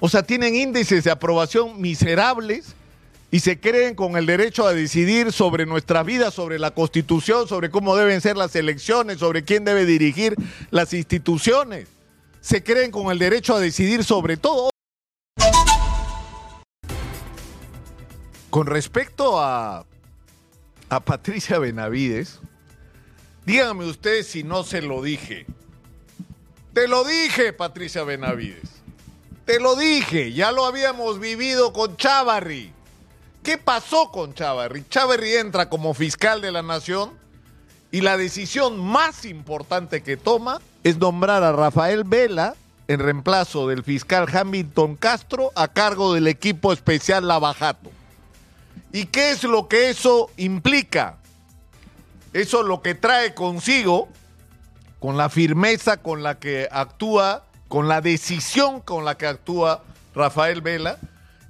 O sea, tienen índices de aprobación miserables y se creen con el derecho a decidir sobre nuestra vida, sobre la constitución, sobre cómo deben ser las elecciones, sobre quién debe dirigir las instituciones. Se creen con el derecho a decidir sobre todo. Con respecto a, a Patricia Benavides, díganme ustedes si no se lo dije. Te lo dije, Patricia Benavides. Te lo dije, ya lo habíamos vivido con Chavarri. ¿Qué pasó con Chavarri? Chavarri entra como fiscal de la nación y la decisión más importante que toma es nombrar a Rafael Vela en reemplazo del fiscal Hamilton Castro a cargo del equipo especial Lavajato. ¿Y qué es lo que eso implica? Eso lo que trae consigo, con la firmeza con la que actúa, con la decisión con la que actúa Rafael Vela,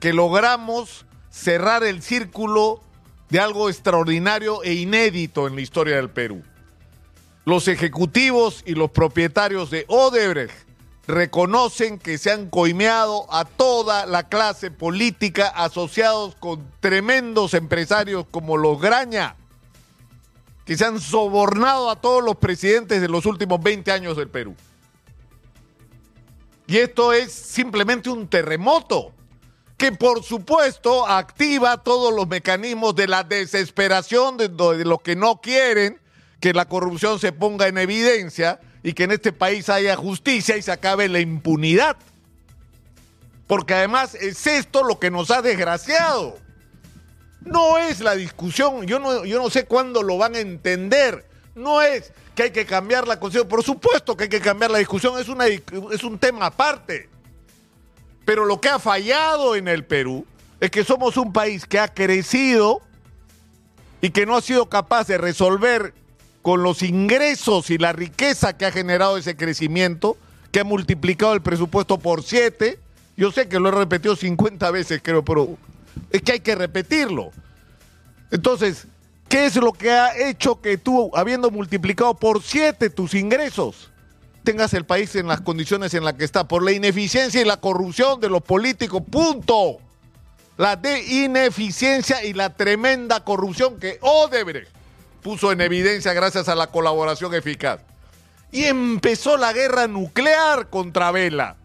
que logramos cerrar el círculo de algo extraordinario e inédito en la historia del Perú. Los ejecutivos y los propietarios de Odebrecht reconocen que se han coimeado a toda la clase política asociados con tremendos empresarios como los Graña, que se han sobornado a todos los presidentes de los últimos 20 años del Perú. Y esto es simplemente un terremoto que por supuesto activa todos los mecanismos de la desesperación de, los que no quieren que la corrupción se ponga en evidencia y que en este país haya justicia y se acabe la impunidad. Porque además es esto lo que nos ha desgraciado. No es la discusión, yo no, yo no sé cuándo lo van a entender. No es que hay que cambiar la constitución. Por supuesto que hay que cambiar la discusión, es, una, es un tema aparte. Pero lo que ha fallado en el Perú es que somos un país que ha crecido y que no ha sido capaz de resolver con los ingresos y la riqueza que ha generado ese crecimiento, que ha multiplicado el presupuesto por siete. Yo sé que lo he repetido 50 veces, creo, pero es que hay que repetirlo. Entonces, ¿qué es lo que ha hecho que tú, habiendo multiplicado por siete tus ingresos, tengas el país en las condiciones en las que está? Por la ineficiencia y la corrupción de los políticos, punto. La de ineficiencia y la tremenda corrupción que Odebrecht puso en evidencia gracias a la colaboración eficaz. Y empezó la guerra nuclear contra Vela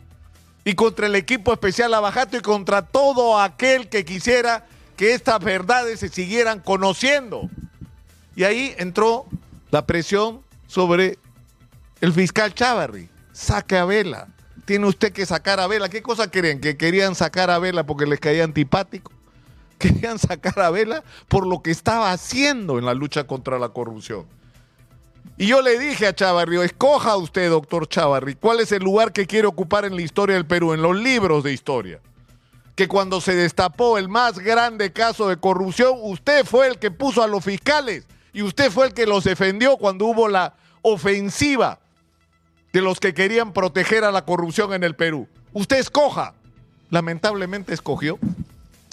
y contra el equipo especial Abajato y contra todo aquel que quisiera que estas verdades se siguieran conociendo. Y ahí entró la presión sobre el fiscal Chávarri. Saque a Vela. Tiene usted que sacar a Vela. ¿Qué cosa creen? ¿Que querían sacar a Vela porque les caía antipático? querían sacar a Vela por lo que estaba haciendo en la lucha contra la corrupción. Y yo le dije a Chavarri, escoja usted, doctor Chavarri, cuál es el lugar que quiere ocupar en la historia del Perú, en los libros de historia. Que cuando se destapó el más grande caso de corrupción, usted fue el que puso a los fiscales y usted fue el que los defendió cuando hubo la ofensiva de los que querían proteger a la corrupción en el Perú. Usted escoja. Lamentablemente escogió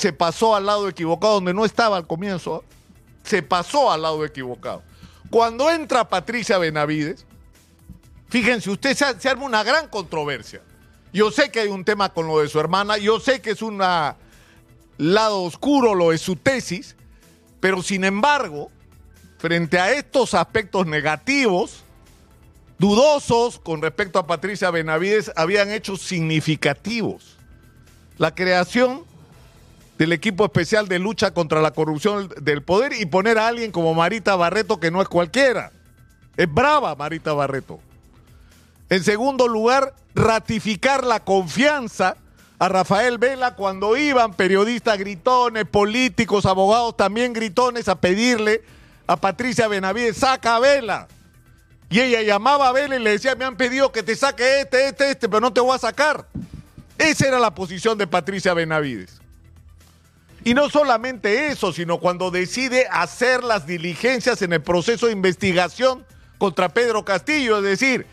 se pasó al lado equivocado donde no estaba al comienzo. Se pasó al lado equivocado. Cuando entra Patricia Benavides, fíjense, usted se, arma una gran controversia. Yo sé que hay un tema con lo de su hermana, yo sé que es un lado oscuro lo de su tesis, pero sin embargo, frente a estos aspectos negativos, dudosos con respecto a Patricia Benavides, habían hechos significativos. La creación del equipo especial de lucha contra la corrupción del poder y poner a alguien como Marita Barreto, que no es cualquiera. Es brava Marita Barreto. En segundo lugar, ratificar la confianza a Rafael Vela cuando iban periodistas gritones, políticos, abogados también gritones a pedirle a Patricia Benavides, saca a Vela. Y ella llamaba a Vela y le decía, me han pedido que te saque este, este, este, pero no te voy a sacar. Esa era la posición de Patricia Benavides. Y no solamente eso, sino cuando decide hacer las diligencias en el proceso de investigación contra Pedro Castillo, es decir,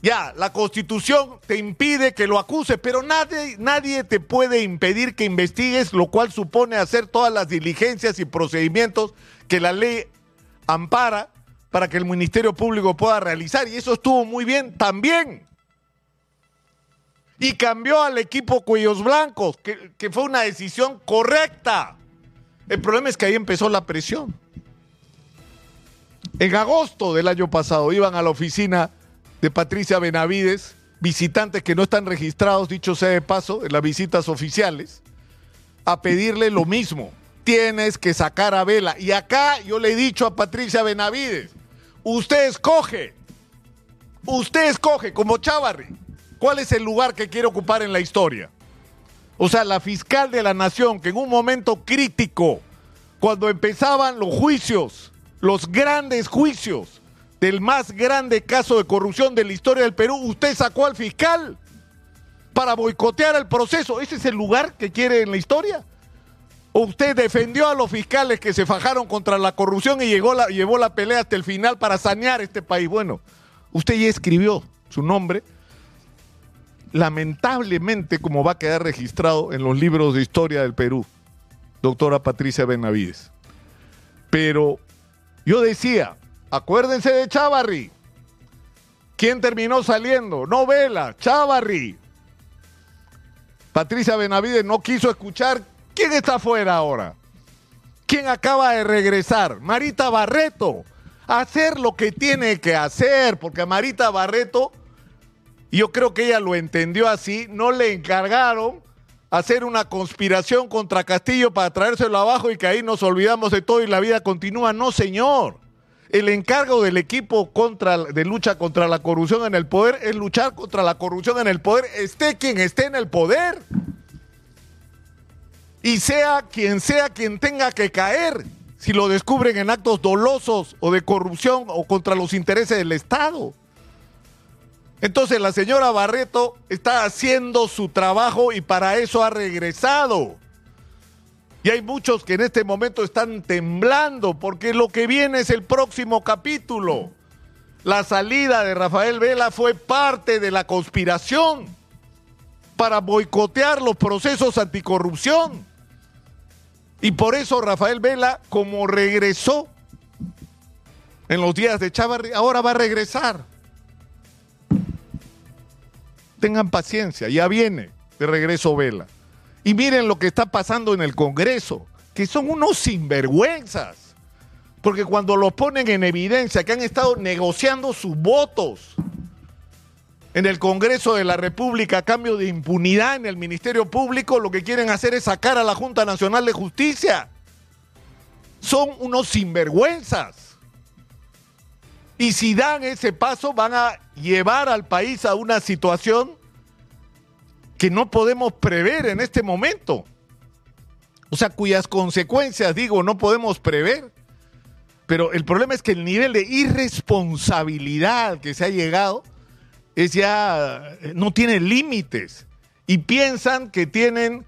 ya, la constitución te impide que lo acuses, pero nadie, nadie te puede impedir que investigues, lo cual supone hacer todas las diligencias y procedimientos que la ley ampara para que el Ministerio Público pueda realizar. Y eso estuvo muy bien también. y cambió al equipo Cuellos Blancos, que, que fue una decisión correcta. El problema es que ahí empezó la presión. En agosto del año pasado iban a la oficina de Patricia Benavides, visitantes que no están registrados, dicho sea de paso, en las visitas oficiales, a pedirle lo mismo. Tienes que sacar a Vela. Y acá yo le he dicho a Patricia Benavides, usted escoge, usted escoge como Chávarri, cuál es el lugar que quiere ocupar en la historia. O sea, la fiscal de la nación que en un momento crítico, cuando empezaban los juicios, los grandes juicios del más grande caso de corrupción de la historia del Perú, usted sacó al fiscal para boicotear el proceso. ¿Ese es el lugar que quiere en la historia? ¿O usted defendió a los fiscales que se fajaron contra la corrupción y llegó la, llevó la pelea hasta el final para sanear este país? Bueno, usted ya escribió su nombre. Lamentablemente, como va a quedar registrado en los libros de historia del Perú, doctora Patricia Benavides. Pero yo decía, acuérdense de Chavarri. ¿Quién terminó saliendo? Novela, Chavarri. Patricia Benavides no quiso escuchar. ¿Quién está afuera ahora? ¿Quién acaba de regresar? Marita Barreto. Hacer lo que tiene que hacer, porque a Marita Barreto, yo creo que ella lo entendió así, no le encargaron hacer una conspiración contra Castillo para traérselo abajo y que ahí nos olvidamos de todo y la vida continúa. No, señor. El encargo del equipo contra, de lucha contra la corrupción en el poder es luchar contra la corrupción en el poder, esté quien esté en el poder. Y sea quien sea quien tenga que caer, si lo descubren en actos dolosos o de corrupción o contra los intereses del Estado. Entonces la señora Barreto está haciendo su trabajo y para eso ha regresado. Y hay muchos que en este momento están temblando porque lo que viene es el próximo capítulo. La salida de Rafael Vela fue parte de la conspiración para boicotear los procesos anticorrupción. Y por eso Rafael Vela, como regresó en los días de Chávarri, ahora va a regresar tengan paciencia, ya viene de regreso Vela. Y miren lo que está pasando en el Congreso, que son unos sinvergüenzas. Porque cuando los ponen en evidencia que han estado negociando sus votos en el Congreso de la República a cambio de impunidad en el Ministerio Público, lo que quieren hacer es sacar a la Junta Nacional de Justicia. Son unos sinvergüenzas. Y si dan ese paso, van a llevar al país a una situación que no podemos prever en este momento. O sea, cuyas consecuencias, digo, no podemos prever. Pero el problema es que el nivel de irresponsabilidad que se ha llegado es ya, no tiene límites. Y piensan que tienen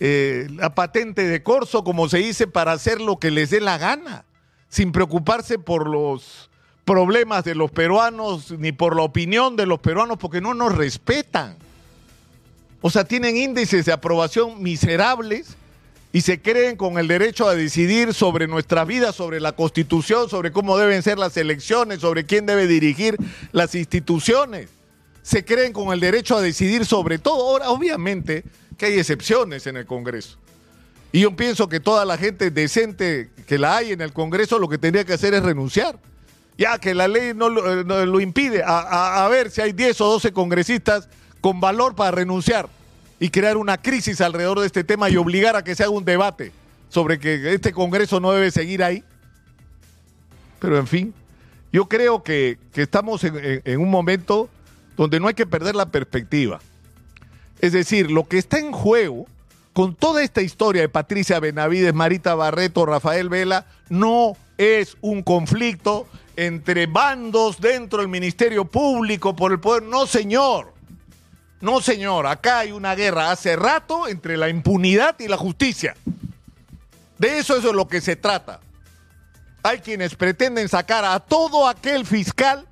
eh, la patente de corso, como se dice, para hacer lo que les dé la gana, sin preocuparse por los problemas de los peruanos ni por la opinión de los peruanos porque no nos respetan. O sea, tienen índices de aprobación miserables y se creen con el derecho a decidir sobre nuestra vida, sobre la constitución, sobre cómo deben ser las elecciones, sobre quién debe dirigir las instituciones. Se creen con el derecho a decidir sobre todo. Ahora, obviamente que hay excepciones en el Congreso. Y yo pienso que toda la gente decente que la hay en el Congreso lo que tendría que hacer es renunciar ya que la ley no lo, eh, impide, a, ver si hay 10 o 12 congresistas con valor para renunciar y crear una crisis alrededor de este tema y obligar a que se haga un debate sobre que este Congreso no debe seguir ahí. Pero en fin, yo creo que, estamos en, un momento donde no hay que perder la perspectiva. Es decir, lo que está en juego con toda esta historia de Patricia Benavides, Marita Barreto, Rafael Vela, no es un conflicto entre bandos dentro del Ministerio Público por el poder. No, señor. No, señor. Acá hay una guerra hace rato entre la impunidad y la justicia. De eso, eso es lo que se trata. Hay quienes pretenden sacar a todo aquel fiscal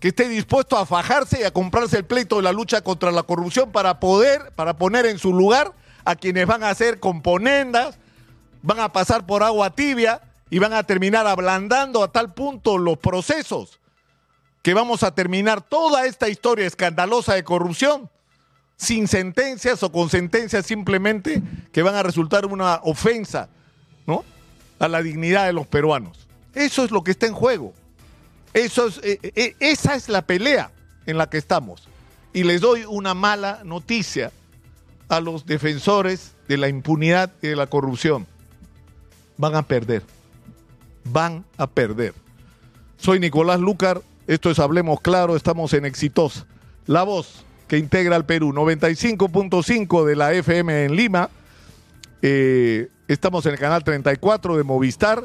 que esté dispuesto a fajarse y a comprarse el pleito de la lucha contra la corrupción para poder, para poner en su lugar a quienes van a hacer componendas, van a pasar por agua tibia y van a terminar ablandando a tal punto los procesos que vamos a terminar toda esta historia escandalosa de corrupción sin sentencias o con sentencias simplemente que van a resultar una ofensa, ¿no? A la dignidad de los peruanos. Eso es lo que está en juego. Eso es, eh, eh, esa es la pelea en la que estamos. Y les doy una mala noticia a los defensores de la impunidad y de la corrupción. Van a perder. Van a perder. Soy Nicolás Lucar, esto es Hablemos Claro, estamos en Exitosa. La voz que integra al Perú, 95.5 de la FM en Lima. Eh, estamos en el canal 34 de Movistar